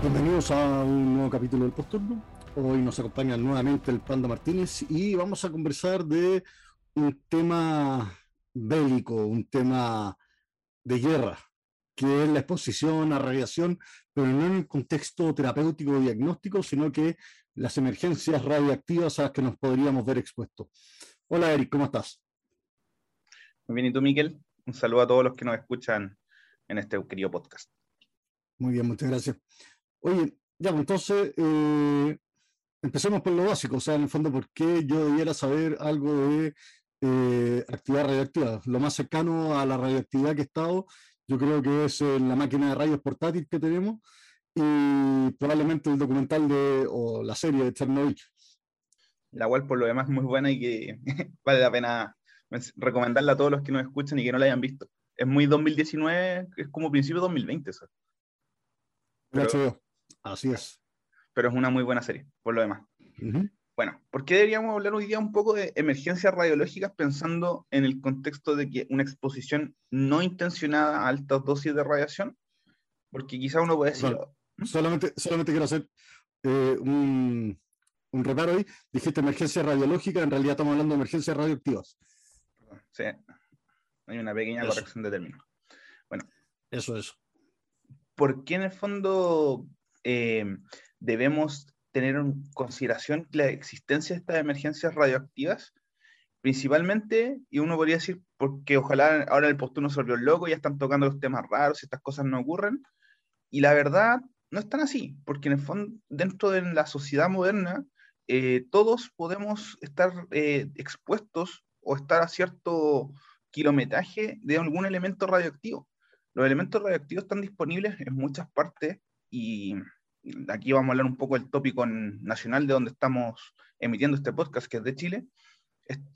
Bienvenidos a un nuevo capítulo del Posturno. Hoy nos acompaña nuevamente el Panda Martínez y vamos a conversar de un tema bélico, un tema de guerra, que es la exposición a radiación, pero no en el contexto terapéutico o diagnóstico, sino que las emergencias radioactivas a las que nos podríamos ver expuestos. Hola Eric, ¿cómo estás? Muy bien, ¿y tú, Miquel? Un saludo a todos los que nos escuchan en este querido podcast. Muy bien, muchas gracias. Oye, ya, pues, entonces, eh, empecemos por lo básico, o sea, en el fondo, ¿por qué yo debiera saber algo de eh, actividad radioactiva? Lo más cercano a la radioactividad que he estado, yo creo que es la máquina de rayos portátil que tenemos y probablemente el documental de, o la serie de Chernobyl. La cual por lo demás es muy buena y que vale la pena recomendarla a todos los que nos escuchan y que no la hayan visto. Es muy 2019, es como principio de 2020 eso. Así es. Pero es una muy buena serie, por lo demás. Bueno, ¿por qué deberíamos hablar hoy día un poco de emergencias radiológicas pensando en el contexto de que una exposición no intencionada a altas dosis de radiación? Porque quizá uno puede decir... solamente, solamente quiero hacer eh, un, un reparo ahí. Dijiste emergencia radiológica, en realidad estamos hablando de emergencias radioactivas. Sí, hay una pequeña corrección de término. Bueno. Eso, eso. ¿Por qué en el fondo eh, debemos tener en consideración la existencia de estas emergencias radioactivas, principalmente, y uno podría decir, porque ojalá ahora el posturno se volvió loco, ya están tocando los temas raros, estas cosas no ocurren, y la verdad no es tan así, porque en el fondo, dentro de la sociedad moderna, eh, todos podemos estar eh, expuestos o estar a cierto kilometraje de algún elemento radioactivo. Los elementos radioactivos están disponibles en muchas partes y aquí vamos a hablar un poco del tópico nacional de donde estamos emitiendo este podcast, que es de Chile,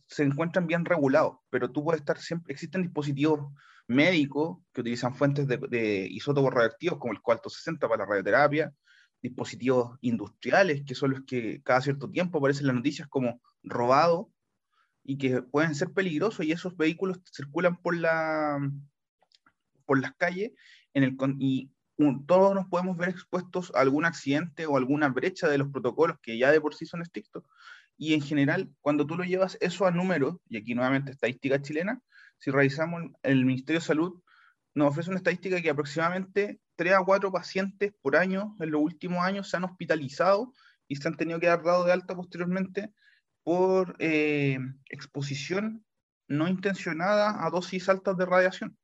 se encuentran bien regulados, pero tú puedes estar siempre, existen dispositivos médicos que utilizan fuentes de, isótopos radioactivos como el cuarto 60 para la radioterapia, dispositivos industriales que son los que cada cierto tiempo aparecen en las noticias como robado y que pueden ser peligrosos y esos vehículos circulan por, la, por las calles en el, y todos nos podemos ver expuestos a algún accidente o alguna brecha de los protocolos que ya de por sí son estrictos. Y en general, cuando tú lo llevas eso a números, y aquí nuevamente estadística chilena, si revisamos el Ministerio de Salud, nos ofrece una estadística que aproximadamente 3 a 4 pacientes por año en los últimos años se han hospitalizado y se han tenido que dar dado de alta posteriormente por eh, exposición no intencionada a dosis altas de radiación.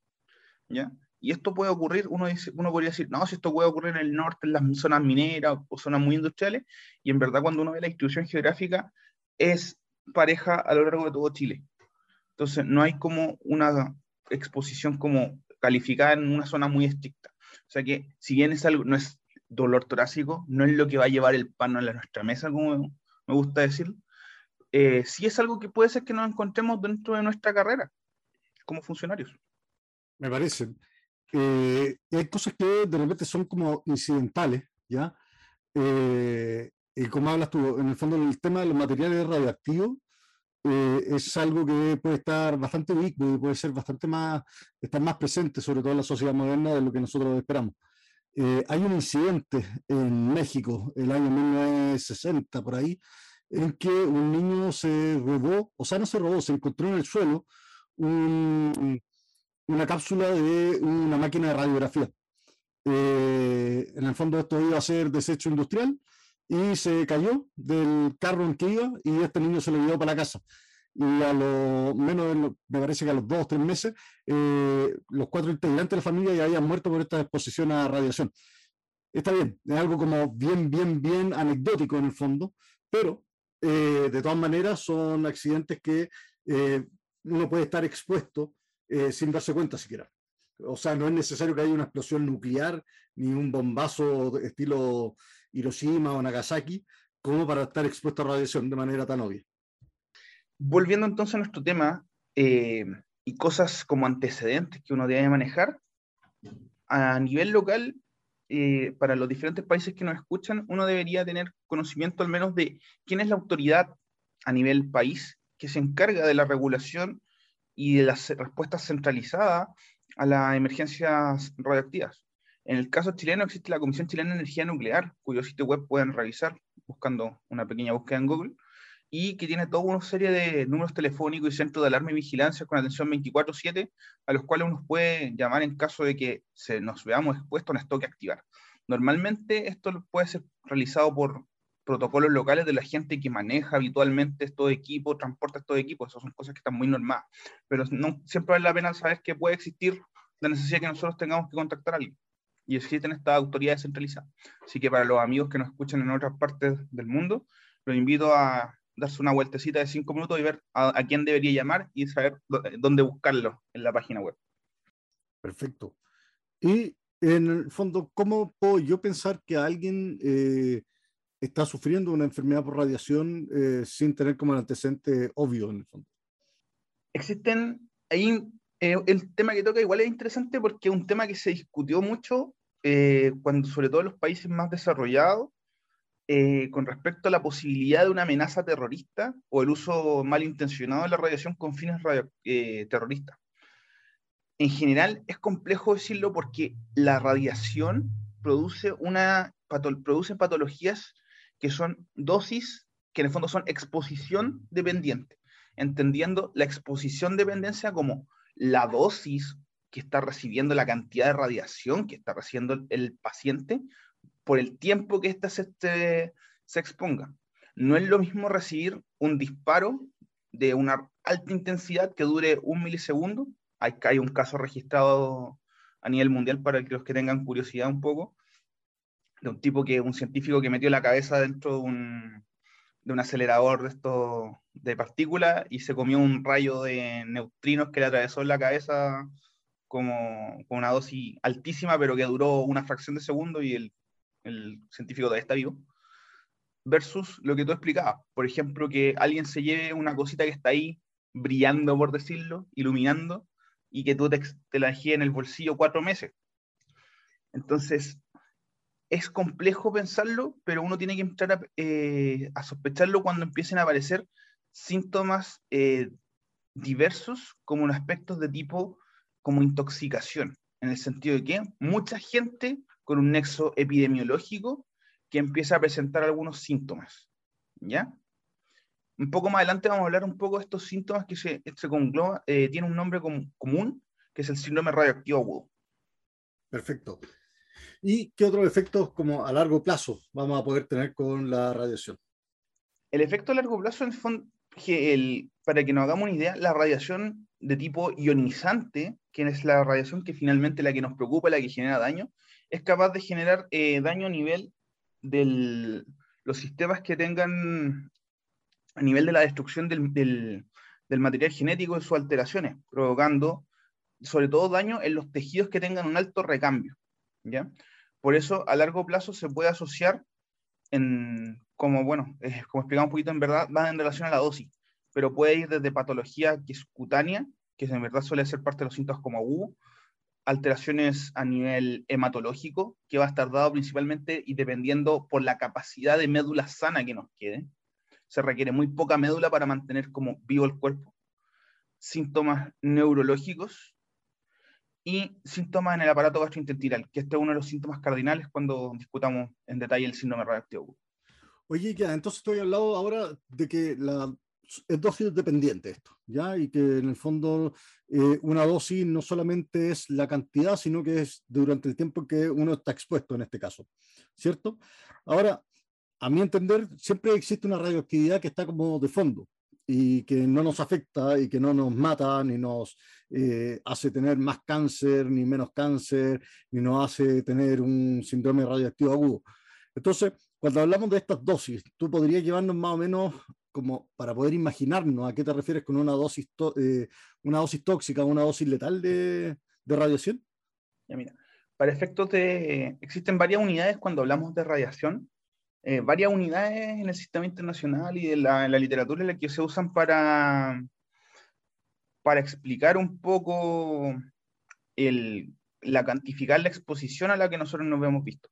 ¿ya? Y esto puede ocurrir, uno, dice, podría decir, no, si esto puede ocurrir en el norte, en las zonas mineras o zonas muy industriales, y en verdad cuando uno ve la distribución geográfica es pareja a lo largo de todo Chile. Entonces, no hay como una exposición como calificada en una zona muy estricta. O sea que, si bien es algo, no es dolor torácico, no es lo que va a llevar el pan a nuestra mesa, como me gusta decir, eh, sí es algo que puede ser que nos encontremos dentro de nuestra carrera como funcionarios. Me parece. Eh, hay cosas que de repente son como incidentales, ¿ya? Eh, y como hablas tú, en el fondo el tema de los materiales radioactivos eh, es algo que puede estar bastante ubicuo y puede ser bastante más, estar más presente, sobre todo en la sociedad moderna, de lo que nosotros esperamos. hay un incidente en México, el año 1960, por ahí, en que un niño se robó, o sea, no se robó, se encontró en el suelo un, una cápsula de una máquina de radiografía. Eh, en el fondo esto iba a ser desecho industrial y se cayó del carro en que iba y este niño se lo llevó para la casa. Y a lo menos, me parece que a los dos o tres meses, eh, los cuatro integrantes de la familia ya habían muerto por esta exposición a radiación. Está bien, es algo como bien, bien, bien anecdótico en el fondo, pero eh, de todas maneras son accidentes que uno puede estar expuesto eh, sin darse cuenta siquiera. O sea, no es necesario que haya una explosión nuclear ni un bombazo estilo Hiroshima o Nagasaki como para estar expuesto a radiación de manera tan obvia. Volviendo entonces a nuestro tema, eh, y cosas como antecedentes que uno debe manejar, a nivel local, eh, para los diferentes países que nos escuchan, uno debería tener conocimiento al menos de quién es la autoridad a nivel país que se encarga de la regulación y de las respuestas centralizadas a las emergencias radioactivas. En el caso chileno existe la Comisión Chilena de Energía Nuclear, cuyo sitio web pueden revisar buscando una pequeña búsqueda en Google, y que tiene toda una serie de números telefónicos y centros de alarma y vigilancia con atención 24/7, a los cuales uno puede llamar en caso de que se nos veamos expuestos a un stock que activar. Normalmente esto puede ser realizado por protocolos locales de la gente que maneja habitualmente estos equipos, transporta estos equipos, esas son cosas que están muy normales, pero no, siempre vale la pena saber que puede existir la necesidad que nosotros tengamos que contactar a alguien. Y existen estas autoridades centralizadas. Así que para los amigos que nos escuchan en otras partes del mundo, los invito a darse una vueltecita de cinco minutos y ver a, quién debería llamar y saber dónde buscarlo en la página web. Perfecto. Y en el fondo, ¿cómo puedo yo pensar que alguien eh, está sufriendo una enfermedad por radiación eh, sin tener como el antecedente obvio en el fondo? Existen, ahí eh, el tema que toca igual es interesante porque es un tema que se discutió mucho cuando sobre todo en los países más desarrollados eh, con respecto a la posibilidad de una amenaza terrorista o el uso malintencionado de la radiación con fines eh, terroristas. En general es complejo decirlo porque la radiación produce, una, produce patologías que son dosis, que en el fondo son exposición dependiente, entendiendo la exposición dependencia como la dosis que está recibiendo, la cantidad de radiación que está recibiendo el paciente por el tiempo que ésta se, se exponga. No es lo mismo recibir un disparo de una alta intensidad que dure un milisegundo. Hay, hay un caso registrado a nivel mundial para los que tengan curiosidad un poco, de un tipo que, un científico que metió la cabeza dentro de un, de un acelerador de de partículas y se comió un rayo de neutrinos que le atravesó la cabeza como con una dosis altísima, pero que duró una fracción de segundo y el el científico todavía está vivo, versus lo que tú explicabas. Por ejemplo, que alguien se lleve una cosita que está ahí brillando, por decirlo, iluminando, y que tú te, la dejes en el bolsillo cuatro meses. Entonces, es complejo pensarlo, pero uno tiene que empezar a, eh, sospecharlo cuando empiecen a aparecer síntomas eh, diversos como aspectos de tipo como intoxicación, en el sentido de que mucha gente con un nexo epidemiológico que empieza a presentar algunos síntomas. ¿Ya? Un poco más adelante vamos a hablar un poco de estos síntomas que se, se congloba, eh, tiene un nombre común, que es el síndrome radioactivo agudo. Perfecto. ¿Y qué otros efectos como a largo plazo vamos a poder tener con la radiación? El efecto a largo plazo, en el el, para que nos hagamos una idea, la radiación de tipo ionizante, que es la radiación que finalmente la que nos preocupa, la que genera daño, es capaz de generar eh, daño a nivel de los sistemas que tengan, a nivel de la destrucción del, del, material genético y sus alteraciones, provocando sobre todo daño en los tejidos que tengan un alto recambio. ¿Ya? Por eso, a largo plazo se puede asociar en, como, bueno, como explicamos un poquito, en verdad, va en relación a la dosis, pero puede ir desde patología que es cutánea, que en verdad suele ser parte de los síntomas como agudo, alteraciones a nivel hematológico, que va a estar dado principalmente y dependiendo por la capacidad de médula sana que nos quede. Se requiere muy poca médula para mantener como vivo el cuerpo. Síntomas neurológicos y síntomas en el aparato gastrointestinal, que este es uno de los síntomas cardinales cuando discutamos en detalle el síndrome radioactivo. Oye, ya, entonces estoy hablando ahora de que la es dosis dependiente esto, ¿ya? Y que en el fondo eh, una dosis no solamente es la cantidad, sino que es durante el tiempo que uno está expuesto en este caso, ¿cierto? Ahora, a mi entender, siempre existe una radioactividad que está como de fondo y que no nos afecta y que no nos mata, ni nos eh, hace tener más cáncer, ni menos cáncer, ni nos hace tener un síndrome radioactivo agudo. Entonces, cuando hablamos de estas dosis, tú podrías llevarnos más o menos como para poder imaginarnos a qué te refieres con una dosis, eh, una dosis tóxica, una dosis letal de, radiación? Ya mira, para efectos de... Existen varias unidades cuando hablamos de radiación, eh, varias unidades en el sistema internacional y en la, literatura en la que se usan para, para explicar un poco el, la cantificar la exposición a la que nosotros nos hemos visto.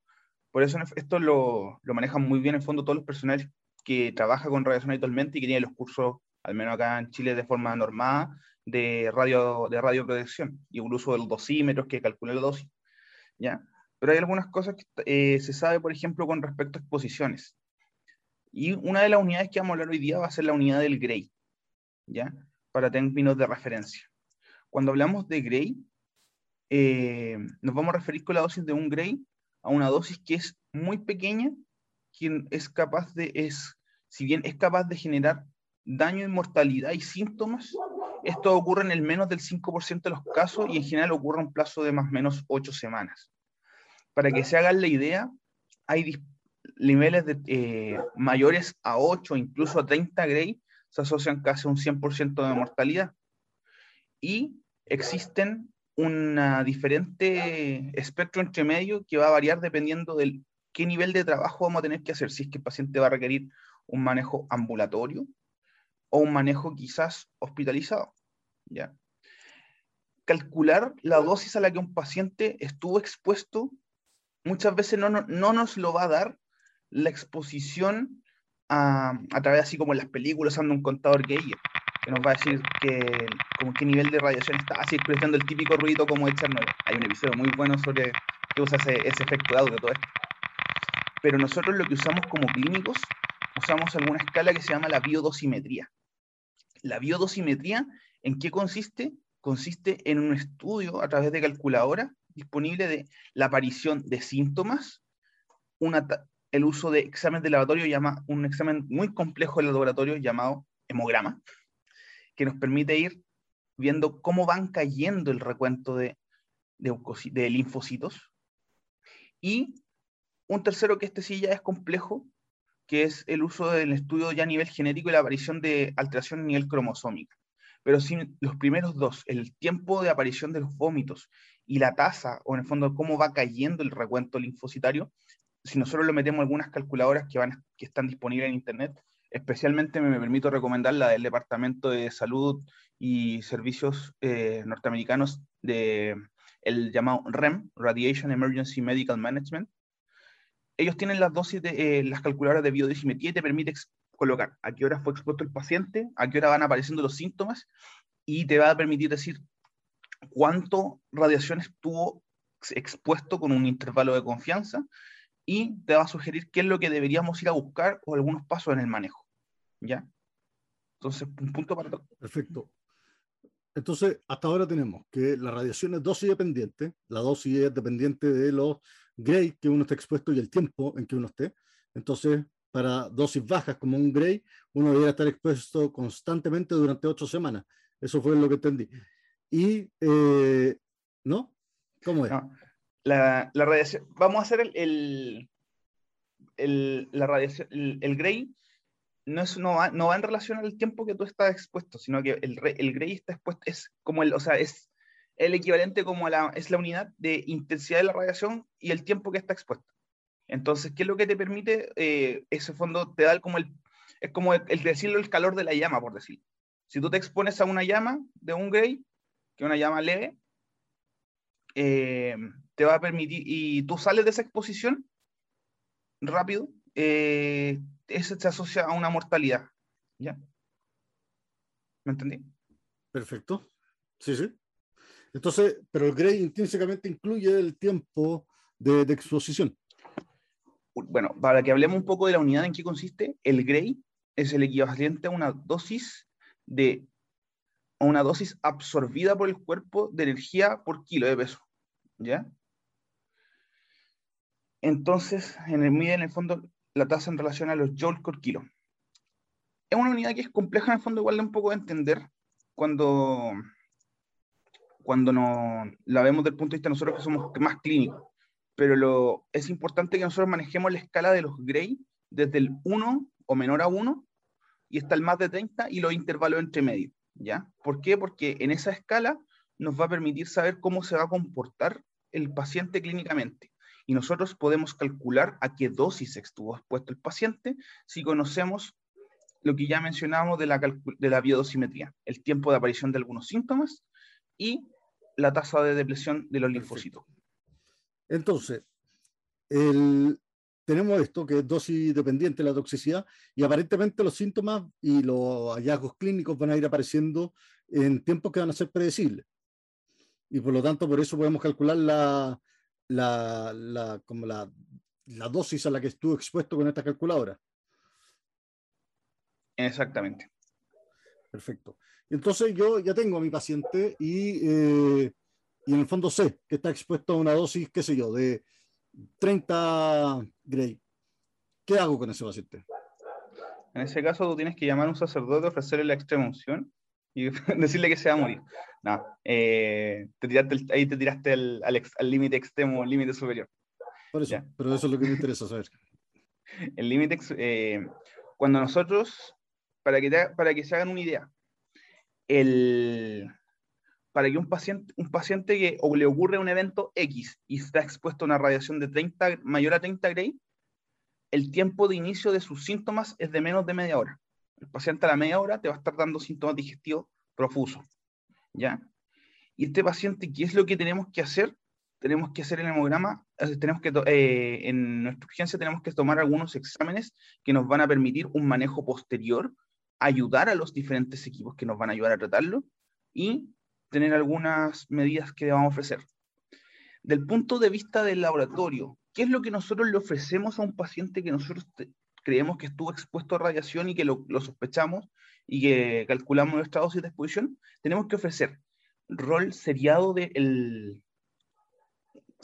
Por eso esto lo, lo manejan muy bien en el fondo todos los personajes que trabajan con radiación habitualmente y que tienen los cursos, al menos acá en Chile, de forma normada, de radio de radioprotección y un uso de los dosímetros que calcula la dosis. ¿ya? Pero hay algunas cosas que eh, se sabe, por ejemplo, con respecto a exposiciones. Y una de las unidades que vamos a hablar hoy día va a ser la unidad del Gray, ¿ya? Para términos de referencia. Cuando hablamos de Gray, eh, nos vamos a referir con la dosis de un Gray a una dosis que es muy pequeña, quien es capaz de, es, si bien es capaz de generar daño y mortalidad y síntomas, esto ocurre en el menos del 5% de los casos y en general ocurre en un plazo de más o menos 8 semanas. Para que se hagan la idea, hay niveles de, eh, mayores a 8, incluso a 30 Gray, se asocian casi a un 100% de mortalidad. Y existen un diferente espectro entre medio que va a variar dependiendo del qué nivel de trabajo vamos a tener que hacer, si es que el paciente va a requerir un manejo ambulatorio o un manejo quizás hospitalizado. ¿ya? Calcular la dosis a la que un paciente estuvo expuesto muchas veces no, no, nos lo va a dar la exposición a, a través así como en las películas anda un contador Geiger que nos va a decir que, como qué nivel de radiación está, expresando el típico ruido como de Chernobyl. Hay un episodio muy bueno sobre que usa ese, ese efecto de audio, todo esto. Pero nosotros lo que usamos como clínicos, usamos alguna escala que se llama la biodosimetría. La biodosimetría, ¿en qué consiste? Consiste en un estudio a través de calculadora disponible de la aparición de síntomas, el uso de exámenes de laboratorio, llama, un examen muy complejo de laboratorio llamado hemograma, que nos permite ir viendo cómo van cayendo el recuento de, de, linfocitos. Y un tercero que este sí ya es complejo, que es el uso del estudio ya a nivel genético y la aparición de alteración a nivel cromosómico. Pero sin los primeros dos, el tiempo de aparición de los vómitos y la tasa, o en el fondo cómo va cayendo el recuento linfocitario, si nosotros lo metemos en algunas calculadoras que, van, que están disponibles en Internet, Especialmente me permito recomendar la del Departamento de Salud y Servicios eh, Norteamericanos de el llamado REM, Radiation Emergency Medical Management. Ellos tienen las dosis de eh, las calculadoras de biodosimetría y te permite colocar a qué hora fue expuesto el paciente, a qué hora van apareciendo los síntomas y te va a permitir decir cuánto radiación estuvo expuesto con un intervalo de confianza y te va a sugerir qué es lo que deberíamos ir a buscar o algunos pasos en el manejo. ¿Ya? Entonces, un punto para todo. Perfecto. Entonces, hasta ahora tenemos que la radiación es dosis dependiente, la dosis es dependiente de los gray que uno está expuesto y el tiempo en que uno esté. Entonces, para dosis bajas como un gray, uno debería estar expuesto constantemente durante ocho semanas. Eso fue lo que entendí. Y, eh, ¿no? ¿Cómo es? la, la, radiación, vamos a hacer el, el, el la radiación, el, el gray no, es, no, va, no va en relación al tiempo que tú estás expuesto, sino que el, el gray está expuesto, es como el, o sea, es el equivalente como la, es la unidad de intensidad de la radiación y el tiempo que está expuesto. Entonces, ¿qué es lo que te permite? Eh, ese fondo te da como el, es como el, decirlo el calor de la llama, por decirlo. Si tú te expones a una llama de un gray, que es una llama leve, eh, te va a permitir, y tú sales de esa exposición rápido, eh, eso se asocia a una mortalidad. ¿Ya? ¿Me entendí? Perfecto. Sí, sí. Entonces, pero el Gray intrínsecamente incluye el tiempo de, exposición. Bueno, para que hablemos un poco de la unidad en que consiste, el Gray es el equivalente a una dosis de una dosis absorbida por el cuerpo de energía por kilo de peso. ¿Ya? Entonces, en el mide en el fondo la tasa en relación a los joules por kilo. Es una unidad que es compleja en el fondo, igual de un poco de entender cuando, cuando no, la vemos desde el punto de vista de nosotros que somos más clínicos. Pero lo, es importante que nosotros manejemos la escala de los Gray desde el 1 o menor a 1 y hasta el más de 30 y los intervalos entre medio. ¿Ya? ¿Por qué? Porque en esa escala nos va a permitir saber cómo se va a comportar el paciente clínicamente y nosotros podemos calcular a qué dosis estuvo expuesto el paciente si conocemos lo que ya mencionábamos de la, de la biodosimetría, el tiempo de aparición de algunos síntomas y la tasa de depresión de los linfocitos. Entonces, tenemos esto que es dosis dependiente de la toxicidad y aparentemente los síntomas y los hallazgos clínicos van a ir apareciendo en tiempos que van a ser predecibles. Y por lo tanto, por eso podemos calcular la, la, como la, la dosis a la que estuvo expuesto con esta calculadora. Exactamente. Perfecto. Entonces yo ya tengo a mi paciente y, eh, y en el fondo sé que está expuesto a una dosis, qué sé yo, de 30 Gray. ¿Qué hago con ese paciente? En ese caso tú tienes que llamar a un sacerdote, ofrecerle la extrema unción y decirle que se va a morir. No, eh, ahí te tiraste al límite extremo, al límite superior. Por eso, pero eso es lo que me interesa saber. El límite, eh, cuando nosotros, para que, para que se hagan una idea, el, para que un paciente, un paciente que o le ocurre un evento X y está expuesto a una radiación de 30, mayor a 30 Gray, el tiempo de inicio de sus síntomas es de menos de media hora. El paciente a la media hora te va a estar dando síntomas digestivos profusos. ¿Ya? Y este paciente, ¿qué es lo que tenemos que hacer? Tenemos que hacer el hemograma, eh, tenemos que, eh, en nuestra urgencia tenemos que tomar algunos exámenes que nos van a permitir un manejo posterior, ayudar a los diferentes equipos que nos van a ayudar a tratarlo y tener algunas medidas que vamos a ofrecer. Del punto de vista del laboratorio, ¿qué es lo que nosotros le ofrecemos a un paciente que nosotros creemos que estuvo expuesto a radiación y que lo, sospechamos y que calculamos nuestra dosis de exposición? Tenemos que ofrecer rol seriado de el,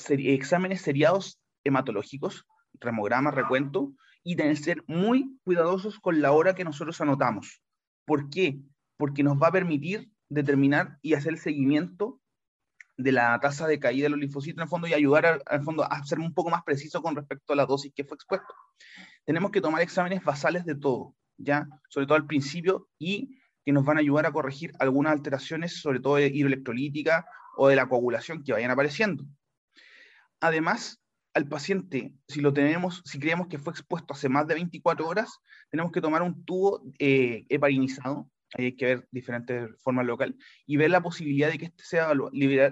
exámenes seriados hematológicos, remograma, recuento, y tener que ser muy cuidadosos con la hora que nosotros anotamos. ¿Por qué? Porque nos va a permitir determinar y hacer el seguimiento de la tasa de caída de los linfocitos en el fondo y ayudar al, fondo a ser un poco más preciso con respecto a la dosis que fue expuesto. Tenemos que tomar exámenes basales de todo, ya, sobre todo al principio y que nos van a ayudar a corregir algunas alteraciones, sobre todo de hidroelectrolítica o de la coagulación que vayan apareciendo. Además, al paciente, si lo tenemos, si creemos que fue expuesto hace más de 24 horas, tenemos que tomar un tubo eh, heparinizado, hay que ver diferentes formas locales, y ver la posibilidad de que este sea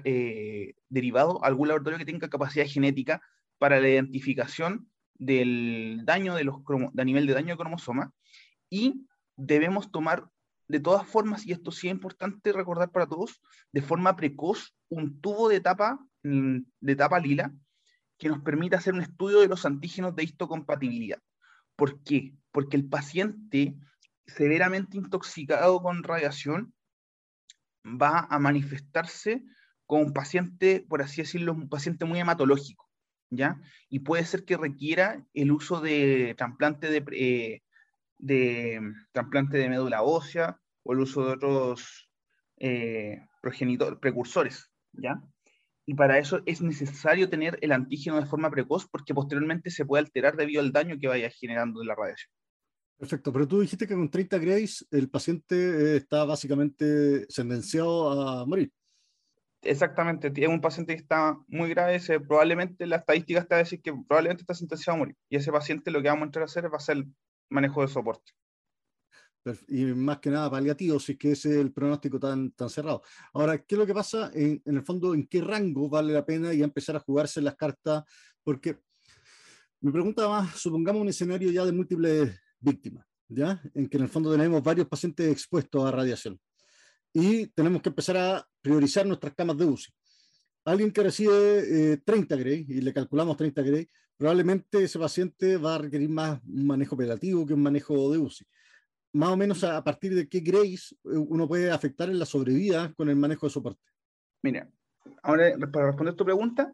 eh, derivado a algún laboratorio que tenga capacidad genética para la identificación del daño de los a nivel de daño de cromosoma, y debemos tomar de todas formas, y esto sí es importante recordar para todos, de forma precoz, un tubo de tapa, mm, de tapa lila que nos permita hacer un estudio de los antígenos de histocompatibilidad. ¿Por qué? Porque el paciente severamente intoxicado con radiación va a manifestarse como un paciente, por así decirlo, un paciente muy hematológico, ¿ya? Y puede ser que requiera el uso de trasplante de, eh, de trasplante de médula ósea o el uso de otros eh, precursores, ¿ya? Y para eso es necesario tener el antígeno de forma precoz porque posteriormente se puede alterar debido al daño que vaya generando la radiación. Perfecto, pero tú dijiste que con 30 grays el paciente eh, está básicamente sentenciado a morir. Exactamente, es un paciente que está muy grave, probablemente la estadística está a decir que probablemente está sentenciado a morir. Y ese paciente lo que vamos a entrar a hacer va a ser manejo de soporte. Y más que nada paliativo, si es que ese es el pronóstico tan, tan cerrado. Ahora, ¿qué es lo que pasa en, en el fondo? ¿En qué rango vale la pena ya empezar a jugarse las cartas? Porque mi pregunta más, supongamos un escenario ya de múltiples víctimas, ¿ya? En que en el fondo tenemos varios pacientes expuestos a radiación. Y tenemos que empezar a priorizar nuestras camas de UCI. Alguien que recibe 30 eh, Gray y le calculamos 30 Gray, probablemente ese paciente va a requerir más un manejo operativo que un manejo de UCI. Más o menos a, partir de qué Grays eh, uno puede afectar en la sobrevida con el manejo de soporte. Mira, ahora para responder tu pregunta,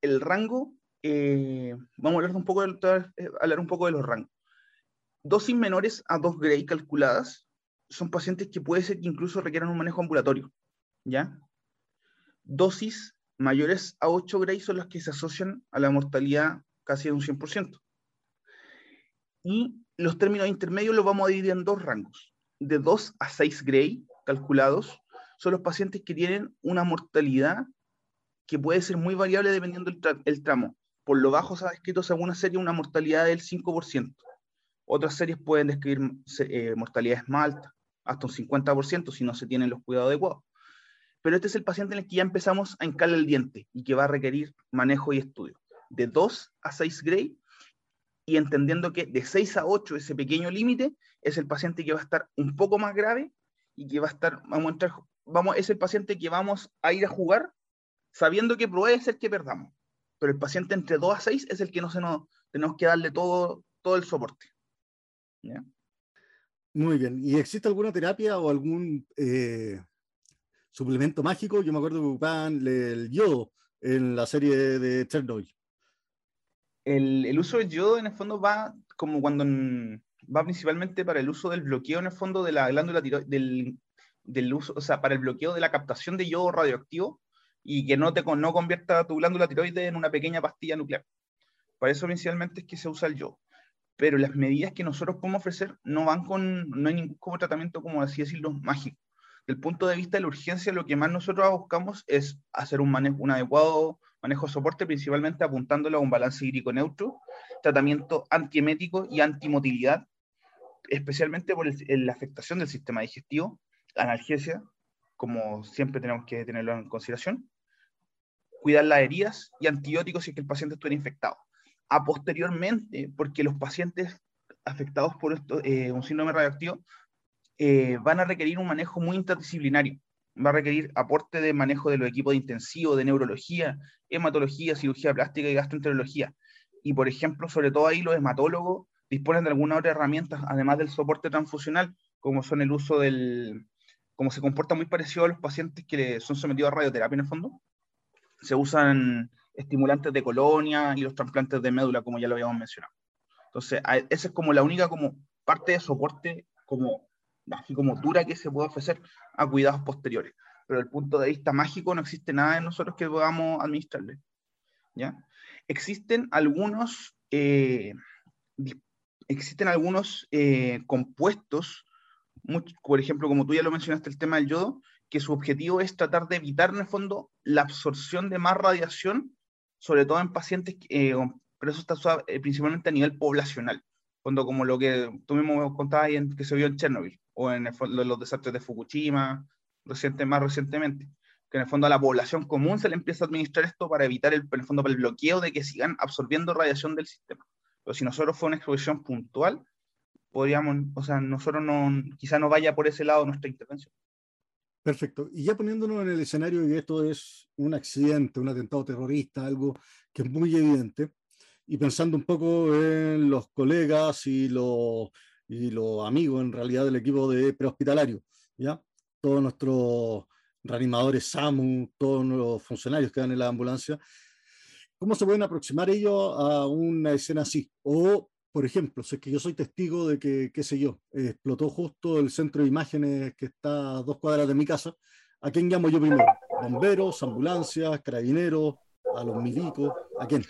el rango, eh, vamos a hablar un, poco de, hablar un poco de los rangos dosis menores a 2 Gray calculadas son pacientes que puede ser que incluso requieran un manejo ambulatorio, ¿ya? Dosis mayores a 8 Gray son las que se asocian a la mortalidad casi de un 100%. Y los términos intermedios los vamos a dividir en dos rangos. De 2 a 6 Gray calculados son los pacientes que tienen una mortalidad que puede ser muy variable dependiendo del tramo. Por lo bajo se ha descrito según una serie una mortalidad del 5%. Otras series pueden describir eh, mortalidades más altas, hasta un 50% si no se tienen los cuidados adecuados. Pero este es el paciente en el que ya empezamos a encalar el diente y que va a requerir manejo y estudio. De 2 a 6 gray y entendiendo que de 6 a 8, ese pequeño límite, es el paciente que va a estar un poco más grave y que va a estar, vamos a entrar, vamos, es el paciente que vamos a ir a jugar sabiendo que puede ser que perdamos. Pero el paciente entre 2 a 6 es el que no se nos, tenemos que darle todo, todo el soporte. Muy bien. ¿Y existe alguna terapia o algún eh, suplemento mágico? Yo me acuerdo que ocupaban el yodo en la serie de Chernobyl. El, el, uso del yodo en el fondo va como cuando va principalmente para el uso del bloqueo en el fondo de la glándula del, del uso, o sea, para el bloqueo de la captación de yodo radioactivo y que no te no convierta tu glándula tiroide en una pequeña pastilla nuclear. Para eso principalmente es que se usa el yodo pero las medidas que nosotros podemos ofrecer no van con, no hay ningún como tratamiento, como así decirlo, mágico. Del punto de vista de la urgencia, lo que más nosotros buscamos es hacer un, manejo, un adecuado manejo de soporte, principalmente apuntándolo a un balance hídrico neutro, tratamiento antiemético y antimotilidad, especialmente por la afectación del sistema digestivo, analgesia, como siempre tenemos que tenerlo en consideración, cuidar las heridas y antibióticos si es que el paciente estuviera infectado a posteriormente, porque los pacientes afectados por esto, eh, un síndrome radioactivo eh, van a requerir un manejo muy interdisciplinario. Va a requerir aporte de manejo de los equipos de intensivo, de neurología, hematología, cirugía plástica y gastroenterología. Y, por ejemplo, sobre todo ahí los hematólogos disponen de alguna otra herramientas, además del soporte transfusional, como son el uso del, como se comporta muy parecido a los pacientes que son sometidos a radioterapia en el fondo, se usan estimulantes de colonia y los trasplantes de médula, como ya lo habíamos mencionado. Entonces, esa es como la única como parte de soporte como, así como dura que se puede ofrecer a cuidados posteriores. Pero desde el punto de vista mágico no existe nada de nosotros que podamos administrarle. ¿ya? Existen algunos, eh, existen algunos eh, compuestos, por ejemplo, como tú ya lo mencionaste, el tema del yodo, que su objetivo es tratar de evitar en el fondo la absorción de más radiación sobre todo en pacientes, eh, pero eso está eh, principalmente a nivel poblacional, cuando como lo que tú mismo contabas en, que se vio en Chernobyl, o en los desastres de Fukushima, más recientemente, que en el fondo a la población común se le empieza a administrar esto para evitar el, en el fondo el bloqueo de que sigan absorbiendo radiación del sistema. Pero si nosotros fue una exposición puntual, podríamos, o sea, nosotros no, quizá no vaya por ese lado nuestra intervención. Perfecto. Y ya poniéndonos en el escenario de esto es un accidente, un atentado terrorista, algo que es muy evidente, y pensando un poco en los colegas y los, y los amigos en realidad del equipo de prehospitalario, ¿ya? Todos nuestros reanimadores SAMU, todos los funcionarios que dan en la ambulancia, ¿cómo se pueden aproximar ellos a una escena así? O por ejemplo, si es que yo soy testigo de que, qué sé yo, explotó justo el centro de imágenes que está a dos cuadras de mi casa, ¿a quién llamo yo primero? ¿Bomberos, ambulancias, carabineros, a los milicos? ¿A quién?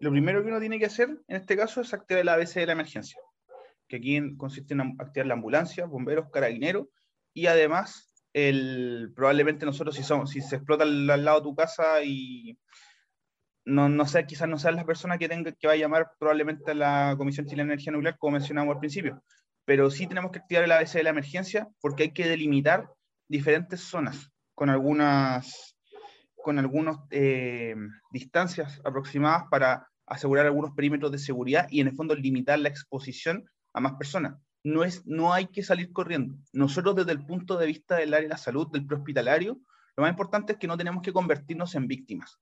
Lo primero que uno tiene que hacer en este caso es activar el ABC de la emergencia, que aquí consiste en activar la ambulancia, bomberos, carabineros y además el, probablemente nosotros si, somos, si se explota al lado de tu casa y no, no sé, quizás no sean las personas que, tenga, que va a llamar probablemente a la Comisión Chilena de Energía Nuclear, como mencionamos al principio, pero sí tenemos que activar el ABC de la emergencia porque hay que delimitar diferentes zonas con algunas con algunas eh, distancias aproximadas para asegurar algunos perímetros de seguridad y en el fondo limitar la exposición a más personas. No, es, no hay que salir corriendo. Nosotros desde el punto de vista del área de la salud, del prehospitalario, lo más importante es que no tenemos que convertirnos en víctimas.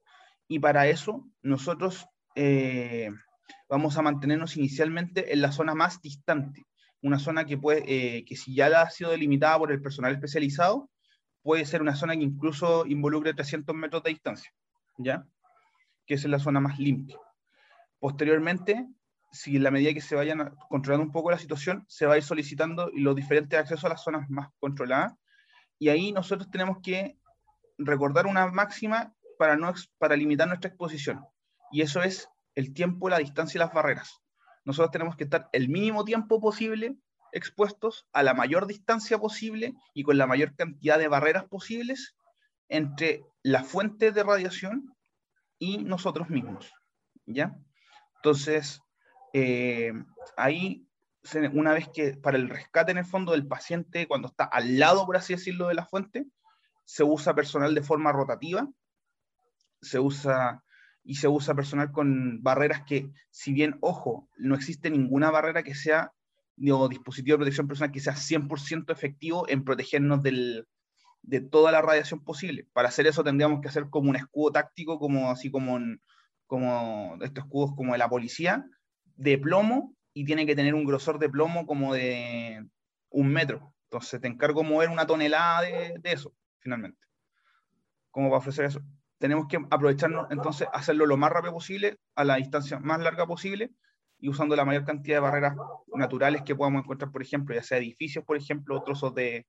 Y para eso nosotros eh, vamos a mantenernos inicialmente en la zona más distante, una zona que, puede, eh, que si ya ha sido delimitada por el personal especializado, puede ser una zona que incluso involucre 300 metros de distancia, ¿ya? Que es la zona más limpia. Posteriormente, si en la medida que se vayan controlando un poco la situación, se va a ir solicitando los diferentes accesos a las zonas más controladas. Y ahí nosotros tenemos que recordar una máxima para, no, para limitar nuestra exposición. Y eso es el tiempo, la distancia y las barreras. Nosotros tenemos que estar el mínimo tiempo posible expuestos a la mayor distancia posible y con la mayor cantidad de barreras posibles entre la fuente de radiación y nosotros mismos. ¿Ya? Entonces, eh, ahí, una vez que para el rescate en el fondo del paciente, cuando está al lado, por así decirlo, de la fuente, se usa personal de forma rotativa, se usa y se usa personal con barreras que, si bien, ojo, no existe ninguna barrera que sea, o dispositivo de protección personal que sea 100% efectivo en protegernos del, de toda la radiación posible. Para hacer eso tendríamos que hacer como un escudo táctico, como así como, como estos escudos como de la policía, de plomo, y tiene que tener un grosor de plomo como de un metro. Entonces te encargo mover una tonelada de, eso, finalmente. ¿Cómo va a ofrecer eso? Tenemos que aprovecharnos, entonces, hacerlo lo más rápido posible, a la distancia más larga posible, y usando la mayor cantidad de barreras naturales que podamos encontrar, por ejemplo, ya sea edificios, por ejemplo, o trozos de,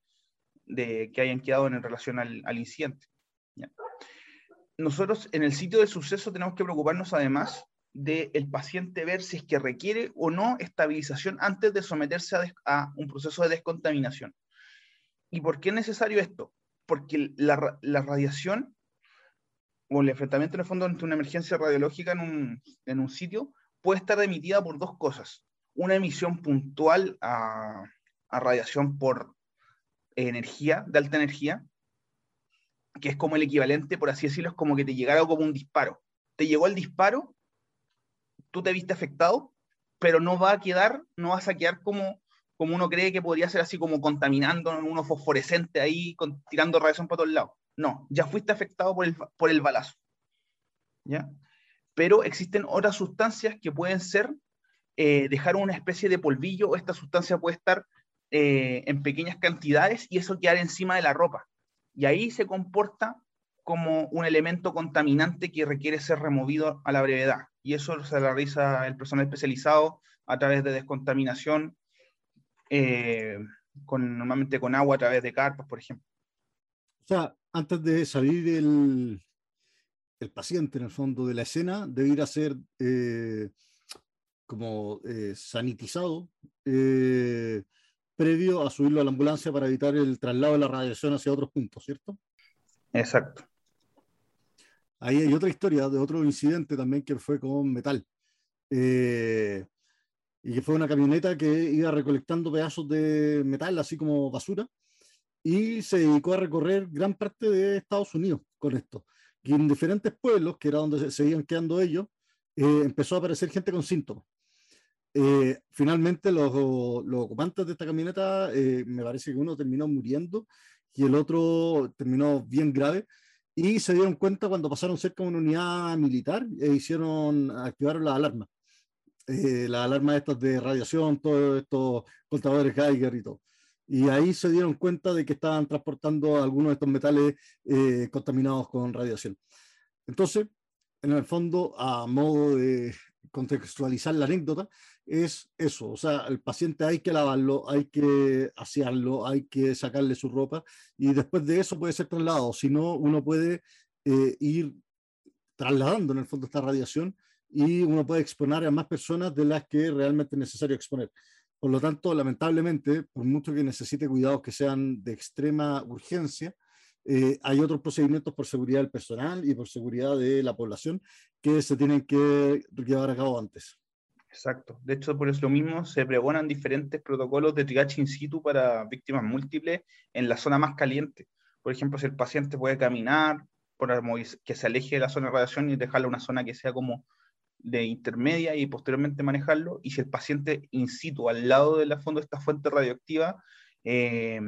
de, que hayan quedado en relación al, al incidente. Nosotros en el sitio de suceso tenemos que preocuparnos además del paciente ver si es que requiere o no estabilización antes de someterse a, a, un proceso de descontaminación. ¿Y por qué es necesario esto? Porque la, la radiación o el enfrentamiento en el fondo ante una emergencia radiológica en un, en un sitio puede estar emitida por dos cosas. Una emisión puntual a, a radiación por energía, de alta energía, que es como el equivalente, por así decirlo, es como que te llegara como un disparo. Te llegó el disparo, tú te viste afectado, pero no va a quedar, no vas a quedar como, como uno cree que podría ser así como contaminando, uno fosforescente ahí, con, tirando radiación para todos lados. No, ya fuiste afectado por el, por el balazo. ¿Ya? Pero existen otras sustancias que pueden ser, eh, dejar una especie de polvillo, o esta sustancia puede estar eh, en pequeñas cantidades y eso quedar encima de la ropa. Y ahí se comporta como un elemento contaminante que requiere ser removido a la brevedad. Y eso se realiza el personal especializado a través de descontaminación, eh, con, normalmente con agua a través de carpas, por ejemplo. O sea, antes de salir el, el paciente en el fondo de la escena, debiera ser eh, como sanitizado, previo a subirlo a la ambulancia para evitar el traslado de la radiación hacia otros puntos, ¿cierto? Exacto. Ahí hay otra historia de otro incidente también que fue con metal. Eh, y que fue una camioneta que iba recolectando pedazos de metal, así como basura, y se dedicó a recorrer gran parte de Estados Unidos con esto. Y en diferentes pueblos, que era donde se seguían quedando ellos, eh, empezó a aparecer gente con síntomas. Eh, finalmente los, los, ocupantes de esta camioneta, eh, me parece que uno terminó muriendo y el otro terminó bien grave. Y se dieron cuenta cuando pasaron cerca de una unidad militar e hicieron, activaron las alarmas. Eh, las alarmas estas de radiación, todos estos contadores Geiger y todo. Y ahí se dieron cuenta de que estaban transportando algunos de estos metales eh, contaminados con radiación. Entonces, en el fondo, a modo de contextualizar la anécdota, es eso, o sea, el paciente hay que lavarlo, hay que asearlo, hay que sacarle su ropa y después de eso puede ser trasladado, si no, uno puede eh, ir trasladando en el fondo esta radiación y uno puede exponer a más personas de las que realmente es necesario exponer. Por lo tanto, lamentablemente, por mucho que necesite cuidados que sean de extrema urgencia, eh, hay otros procedimientos por seguridad del personal y por seguridad de la población que se tienen que llevar a cabo antes. Exacto. De hecho, por eso mismo se pregonan diferentes protocolos de triage in situ para víctimas múltiples en la zona más caliente. Por ejemplo, si el paciente puede caminar, por que se aleje de la zona de radiación y dejarle una zona que sea como de intermedia y posteriormente manejarlo. Y si el paciente in situ, al lado del fondo de esta fuente radioactiva, eh,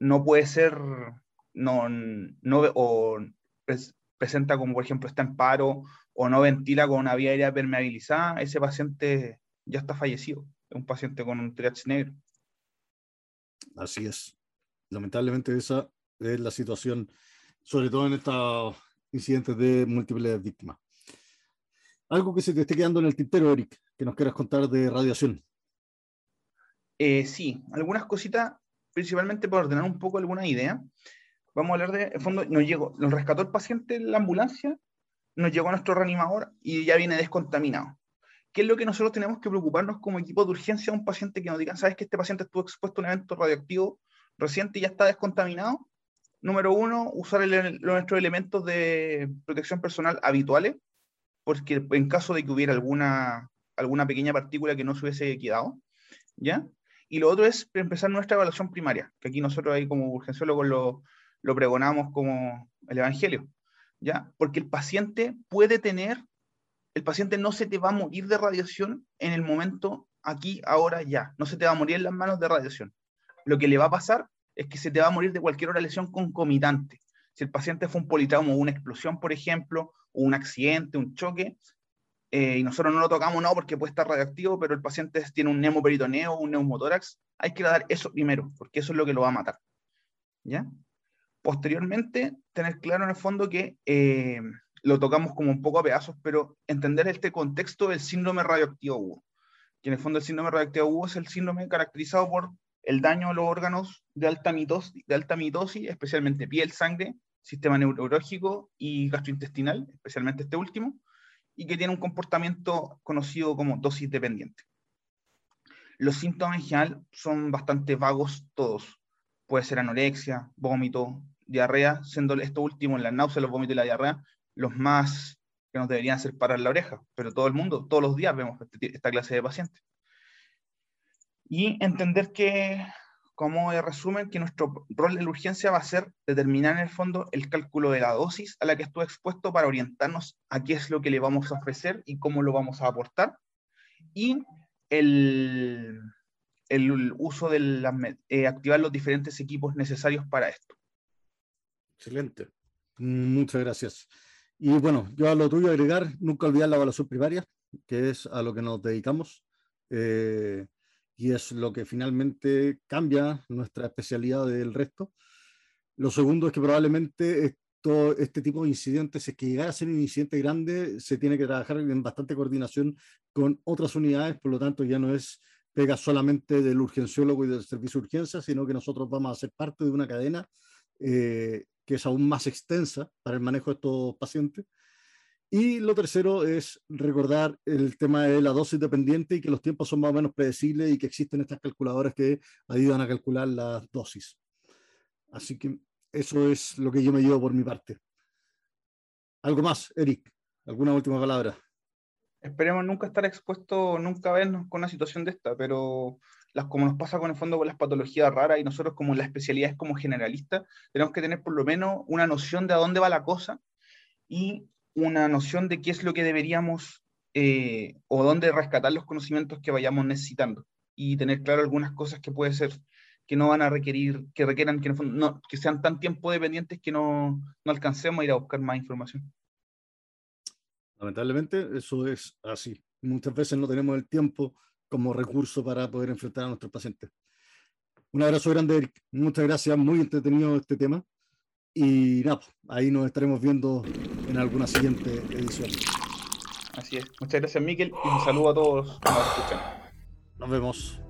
no puede ser, no, no, o presenta como por ejemplo está en paro o no ventila con una vía aérea permeabilizada, ese paciente ya está fallecido. Es un paciente con un triage negro. Así es. Lamentablemente esa es la situación, sobre todo en estos incidentes de múltiples víctimas. Algo que se te esté quedando en el tintero, Eric, que nos quieras contar de radiación. Eh, sí, algunas cositas, principalmente para ordenar un poco alguna idea. Vamos a hablar de, en fondo, nos llegó, nos rescató el paciente en la ambulancia nos llegó nuestro reanimador y ya viene descontaminado. ¿Qué es lo que nosotros tenemos que preocuparnos como equipo de urgencia a un paciente que nos digan, sabes que este paciente estuvo expuesto a un evento radioactivo reciente y ya está descontaminado? Número uno, usar nuestros elementos de protección personal habituales, porque en caso de que hubiera alguna, alguna pequeña partícula que no se hubiese quedado, ¿ya? Y lo otro es empezar nuestra evaluación primaria, que aquí nosotros ahí como urgenciólogos lo, lo pregonamos como el Evangelio, ¿ya? Porque el paciente puede tener, el paciente no se te va a morir de radiación en el momento aquí, ahora, ya. No se te va a morir en las manos de radiación. Lo que le va a pasar es que se te va a morir de cualquier otra lesión concomitante. Si el paciente fue un politrauma o una explosión, por ejemplo, o un accidente, un choque, eh, y nosotros no lo tocamos, no, porque puede estar radioactivo, pero el paciente tiene un nemoperitoneo o un neumotórax, hay que dar eso primero, porque eso es lo que lo va a matar. ¿Ya? Posteriormente, tener claro en el fondo que eh, lo tocamos como un poco a pedazos, pero entender este contexto del síndrome radioactivo agudo. Que en el fondo el síndrome radioactivo agudo es el síndrome caracterizado por el daño a los órganos de alta mitosis, de alta mitosis especialmente piel, sangre, sistema neurológico y gastrointestinal, especialmente este último, y que tiene un comportamiento conocido como dosis dependiente. Los síntomas en general son bastante vagos todos. Puede ser anorexia, vómito, diarrea, siendo esto último, la náusea, los vómitos y la diarrea, los más que nos deberían hacer parar la oreja, pero todo el mundo, todos los días vemos este esta clase de pacientes. Y entender que, como resumen, que nuestro rol en la urgencia va a ser determinar en el fondo el cálculo de la dosis a la que estuvo expuesto para orientarnos a qué es lo que le vamos a ofrecer y cómo lo vamos a aportar. Y el, el uso de eh, activar los diferentes equipos necesarios para esto. Excelente. Muchas gracias. Y bueno, yo a lo tuyo agregar, nunca olvidar la evaluación primaria, que es a lo que nos dedicamos, eh, y es lo que finalmente cambia nuestra especialidad del resto. Lo segundo es que probablemente este tipo de incidentes, si es que llegara a ser un incidente grande, se tiene que trabajar en bastante coordinación con otras unidades, por lo tanto ya no es pega solamente del urgenciólogo y del servicio de urgencia, sino que nosotros vamos a ser parte de una cadena eh, que es aún más extensa para el manejo de estos pacientes. Y lo tercero es recordar el tema de la dosis dependiente y que los tiempos son más o menos predecibles y que existen estas calculadoras que ayudan a calcular las dosis. Así que eso es lo que yo me llevo por mi parte. ¿Algo más, Eric? ¿Alguna última palabra? Esperemos nunca estar expuesto, nunca vernos con una situación de esta, pero las, como nos pasa con el fondo con las patologías raras y nosotros como la especialidad es como generalista, tenemos que tener por lo menos una noción de a dónde va la cosa y una noción de qué es lo que deberíamos eh, o dónde rescatar los conocimientos que vayamos necesitando y tener claro algunas cosas que puede ser que no van a requerir, que requieran que, no, sean tan tiempo dependientes que no, no alcancemos a ir a buscar más información. Lamentablemente eso es así. Muchas veces no tenemos el tiempo como recurso para poder enfrentar a nuestros pacientes. Un abrazo grande, Eric. Muchas gracias, muy entretenido este tema. Y nada, ahí nos estaremos viendo en alguna siguiente edición. Así es. Muchas gracias, Miquel, y un saludo a todos los que nos escuchan. Nos vemos.